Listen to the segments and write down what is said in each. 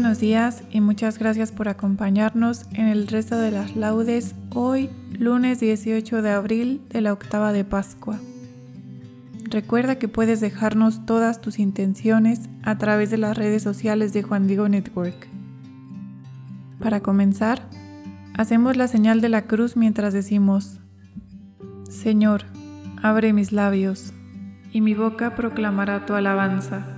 Buenos días y muchas gracias por acompañarnos en el resto de las laudes hoy, lunes 18 de abril de la octava de Pascua. Recuerda que puedes dejarnos todas tus intenciones a través de las redes sociales de Juan Diego Network. Para comenzar, hacemos la señal de la cruz mientras decimos, Señor, abre mis labios, y mi boca proclamará tu alabanza.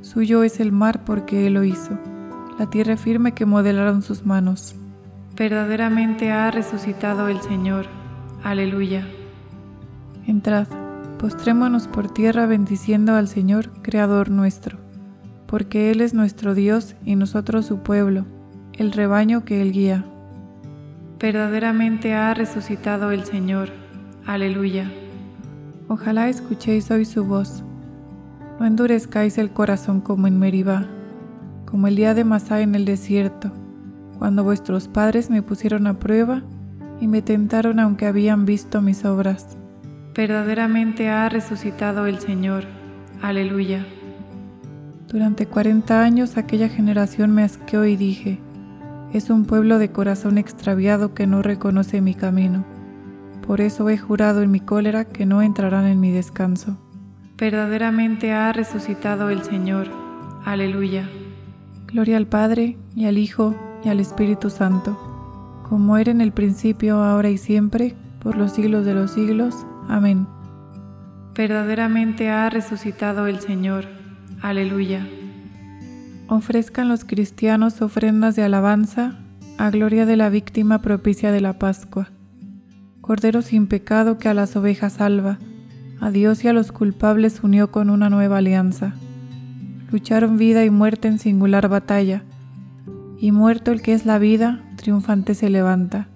Suyo es el mar porque Él lo hizo, la tierra firme que modelaron sus manos. Verdaderamente ha resucitado el Señor. Aleluya. Entrad, postrémonos por tierra bendiciendo al Señor, Creador nuestro, porque Él es nuestro Dios y nosotros su pueblo, el rebaño que Él guía. Verdaderamente ha resucitado el Señor. Aleluya. Ojalá escuchéis hoy su voz no endurezcáis el corazón como en Meribá, como el día de Masá en el desierto, cuando vuestros padres me pusieron a prueba y me tentaron aunque habían visto mis obras. Verdaderamente ha resucitado el Señor. Aleluya. Durante cuarenta años aquella generación me asqueó y dije, es un pueblo de corazón extraviado que no reconoce mi camino. Por eso he jurado en mi cólera que no entrarán en mi descanso verdaderamente ha resucitado el Señor. Aleluya. Gloria al Padre, y al Hijo, y al Espíritu Santo, como era en el principio, ahora y siempre, por los siglos de los siglos. Amén. Verdaderamente ha resucitado el Señor. Aleluya. Ofrezcan los cristianos ofrendas de alabanza a gloria de la víctima propicia de la Pascua. Cordero sin pecado que a las ovejas salva a Dios y a los culpables unió con una nueva alianza. Lucharon vida y muerte en singular batalla, y muerto el que es la vida, triunfante se levanta.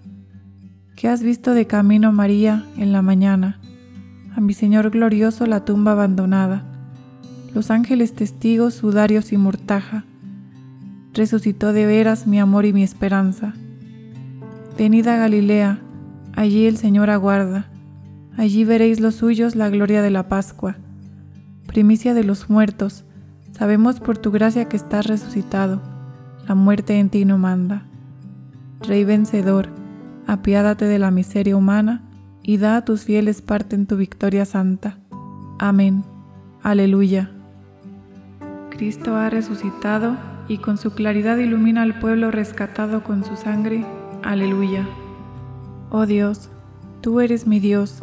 ¿Qué has visto de camino, María, en la mañana? A mi Señor glorioso la tumba abandonada. Los ángeles testigos, sudarios y mortaja. Resucitó de veras mi amor y mi esperanza. Venid a Galilea, allí el Señor aguarda Allí veréis los suyos la gloria de la Pascua. Primicia de los muertos, sabemos por tu gracia que estás resucitado. La muerte en ti no manda. Rey vencedor, apiádate de la miseria humana y da a tus fieles parte en tu victoria santa. Amén. Aleluya. Cristo ha resucitado y con su claridad ilumina al pueblo rescatado con su sangre. Aleluya. Oh Dios, tú eres mi Dios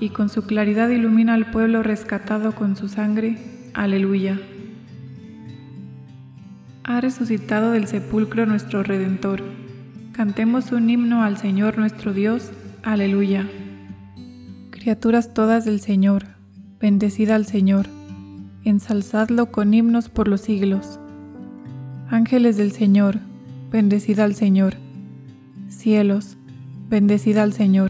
y con su claridad ilumina al pueblo rescatado con su sangre. Aleluya. Ha resucitado del sepulcro nuestro Redentor. Cantemos un himno al Señor nuestro Dios. Aleluya. Criaturas todas del Señor, bendecida al Señor ensalzadlo con himnos por los siglos. Ángeles del Señor, bendecida al Señor. Cielos, bendecida al Señor.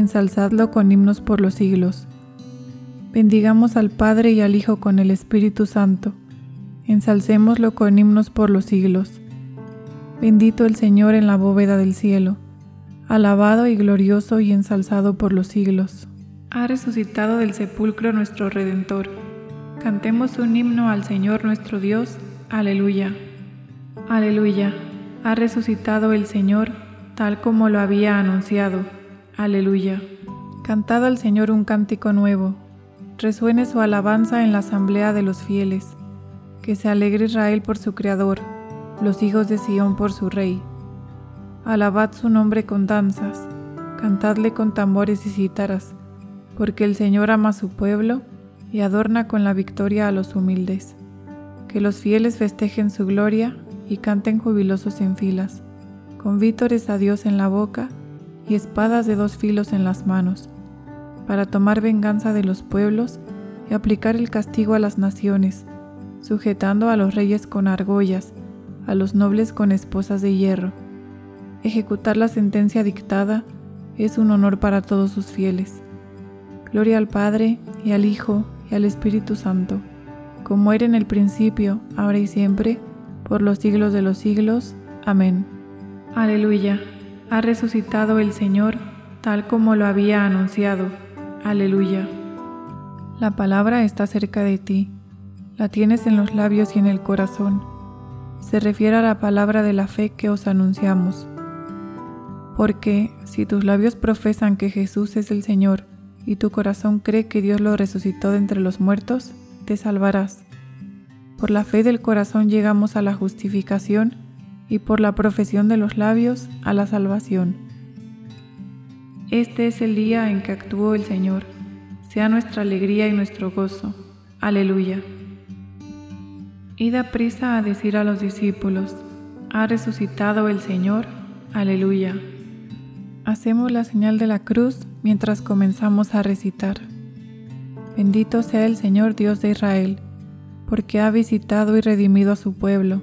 ensalzadlo con himnos por los siglos. Bendigamos al Padre y al Hijo con el Espíritu Santo, ensalcémoslo con himnos por los siglos. Bendito el Señor en la bóveda del cielo, alabado y glorioso y ensalzado por los siglos. Ha resucitado del sepulcro nuestro Redentor Cantemos un himno al Señor nuestro Dios. Aleluya. Aleluya. Ha resucitado el Señor tal como lo había anunciado. Aleluya. Cantad al Señor un cántico nuevo. Resuene su alabanza en la asamblea de los fieles. Que se alegre Israel por su Creador, los hijos de Sión por su Rey. Alabad su nombre con danzas, cantadle con tambores y cítaras, porque el Señor ama a su pueblo y adorna con la victoria a los humildes. Que los fieles festejen su gloria y canten jubilosos en filas, con vítores a Dios en la boca y espadas de dos filos en las manos, para tomar venganza de los pueblos y aplicar el castigo a las naciones, sujetando a los reyes con argollas, a los nobles con esposas de hierro. Ejecutar la sentencia dictada es un honor para todos sus fieles. Gloria al Padre, y al Hijo, y al Espíritu Santo, como era en el principio, ahora y siempre, por los siglos de los siglos. Amén. Aleluya. Ha resucitado el Señor, tal como lo había anunciado. Aleluya. La palabra está cerca de ti, la tienes en los labios y en el corazón. Se refiere a la palabra de la fe que os anunciamos. Porque si tus labios profesan que Jesús es el Señor y tu corazón cree que Dios lo resucitó de entre los muertos, te salvarás. Por la fe del corazón llegamos a la justificación y por la profesión de los labios a la salvación. Este es el día en que actuó el Señor. Sea nuestra alegría y nuestro gozo. Aleluya. Id a prisa a decir a los discípulos, ha resucitado el Señor. Aleluya. Hacemos la señal de la cruz mientras comenzamos a recitar. Bendito sea el Señor Dios de Israel, porque ha visitado y redimido a su pueblo,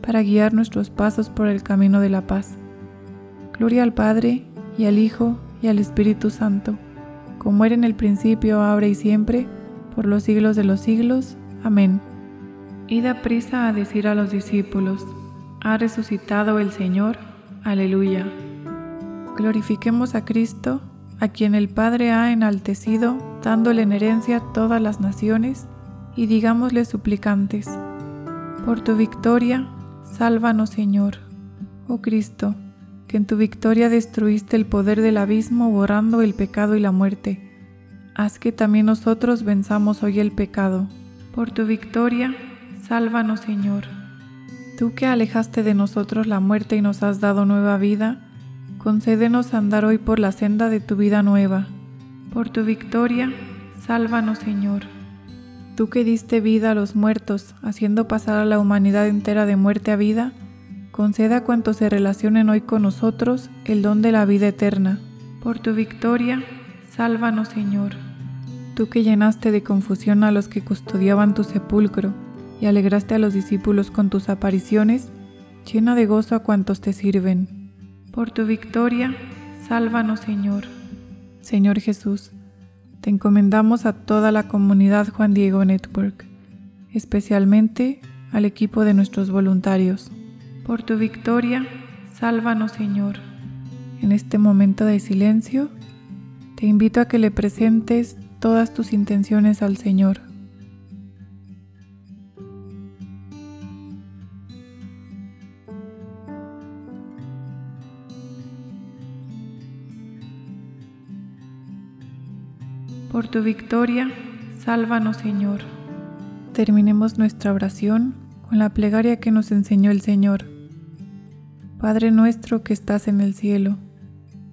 para guiar nuestros pasos por el camino de la paz. Gloria al Padre, y al Hijo, y al Espíritu Santo, como era en el principio, ahora y siempre, por los siglos de los siglos. Amén. Id a prisa a decir a los discípulos, ha resucitado el Señor. Aleluya. Glorifiquemos a Cristo, a quien el Padre ha enaltecido, dándole en herencia todas las naciones, y digámosle suplicantes, por tu victoria, sálvanos Señor. Oh Cristo, que en tu victoria destruiste el poder del abismo borrando el pecado y la muerte, haz que también nosotros venzamos hoy el pecado. Por tu victoria, sálvanos Señor. Tú que alejaste de nosotros la muerte y nos has dado nueva vida, concédenos andar hoy por la senda de tu vida nueva. Por tu victoria, sálvanos Señor tú que diste vida a los muertos, haciendo pasar a la humanidad entera de muerte a vida, conceda a cuantos se relacionen hoy con nosotros el don de la vida eterna. Por tu victoria, sálvanos Señor. Tú que llenaste de confusión a los que custodiaban tu sepulcro y alegraste a los discípulos con tus apariciones, llena de gozo a cuantos te sirven. Por tu victoria, sálvanos Señor. Señor Jesús, te encomendamos a toda la comunidad Juan Diego Network, especialmente al equipo de nuestros voluntarios. Por tu victoria, sálvanos Señor. En este momento de silencio, te invito a que le presentes todas tus intenciones al Señor. Tu victoria, sálvanos Señor. Terminemos nuestra oración con la plegaria que nos enseñó el Señor. Padre nuestro que estás en el cielo,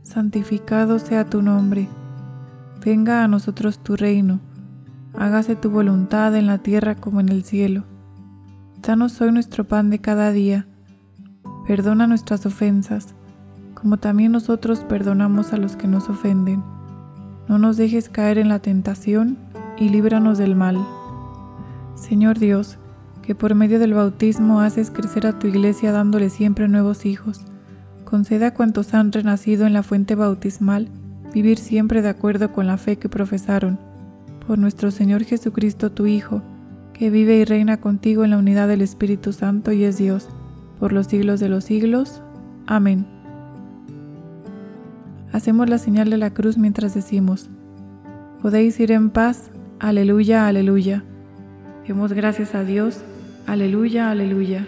santificado sea tu nombre. Venga a nosotros tu reino. Hágase tu voluntad en la tierra como en el cielo. Danos hoy nuestro pan de cada día. Perdona nuestras ofensas, como también nosotros perdonamos a los que nos ofenden no nos dejes caer en la tentación y líbranos del mal. Señor Dios, que por medio del bautismo haces crecer a tu iglesia dándole siempre nuevos hijos, conceda a cuantos han renacido en la fuente bautismal vivir siempre de acuerdo con la fe que profesaron. Por nuestro Señor Jesucristo, tu Hijo, que vive y reina contigo en la unidad del Espíritu Santo y es Dios, por los siglos de los siglos. Amén. Hacemos la señal de la cruz mientras decimos, podéis ir en paz, aleluya, aleluya. Demos gracias a Dios, aleluya, aleluya.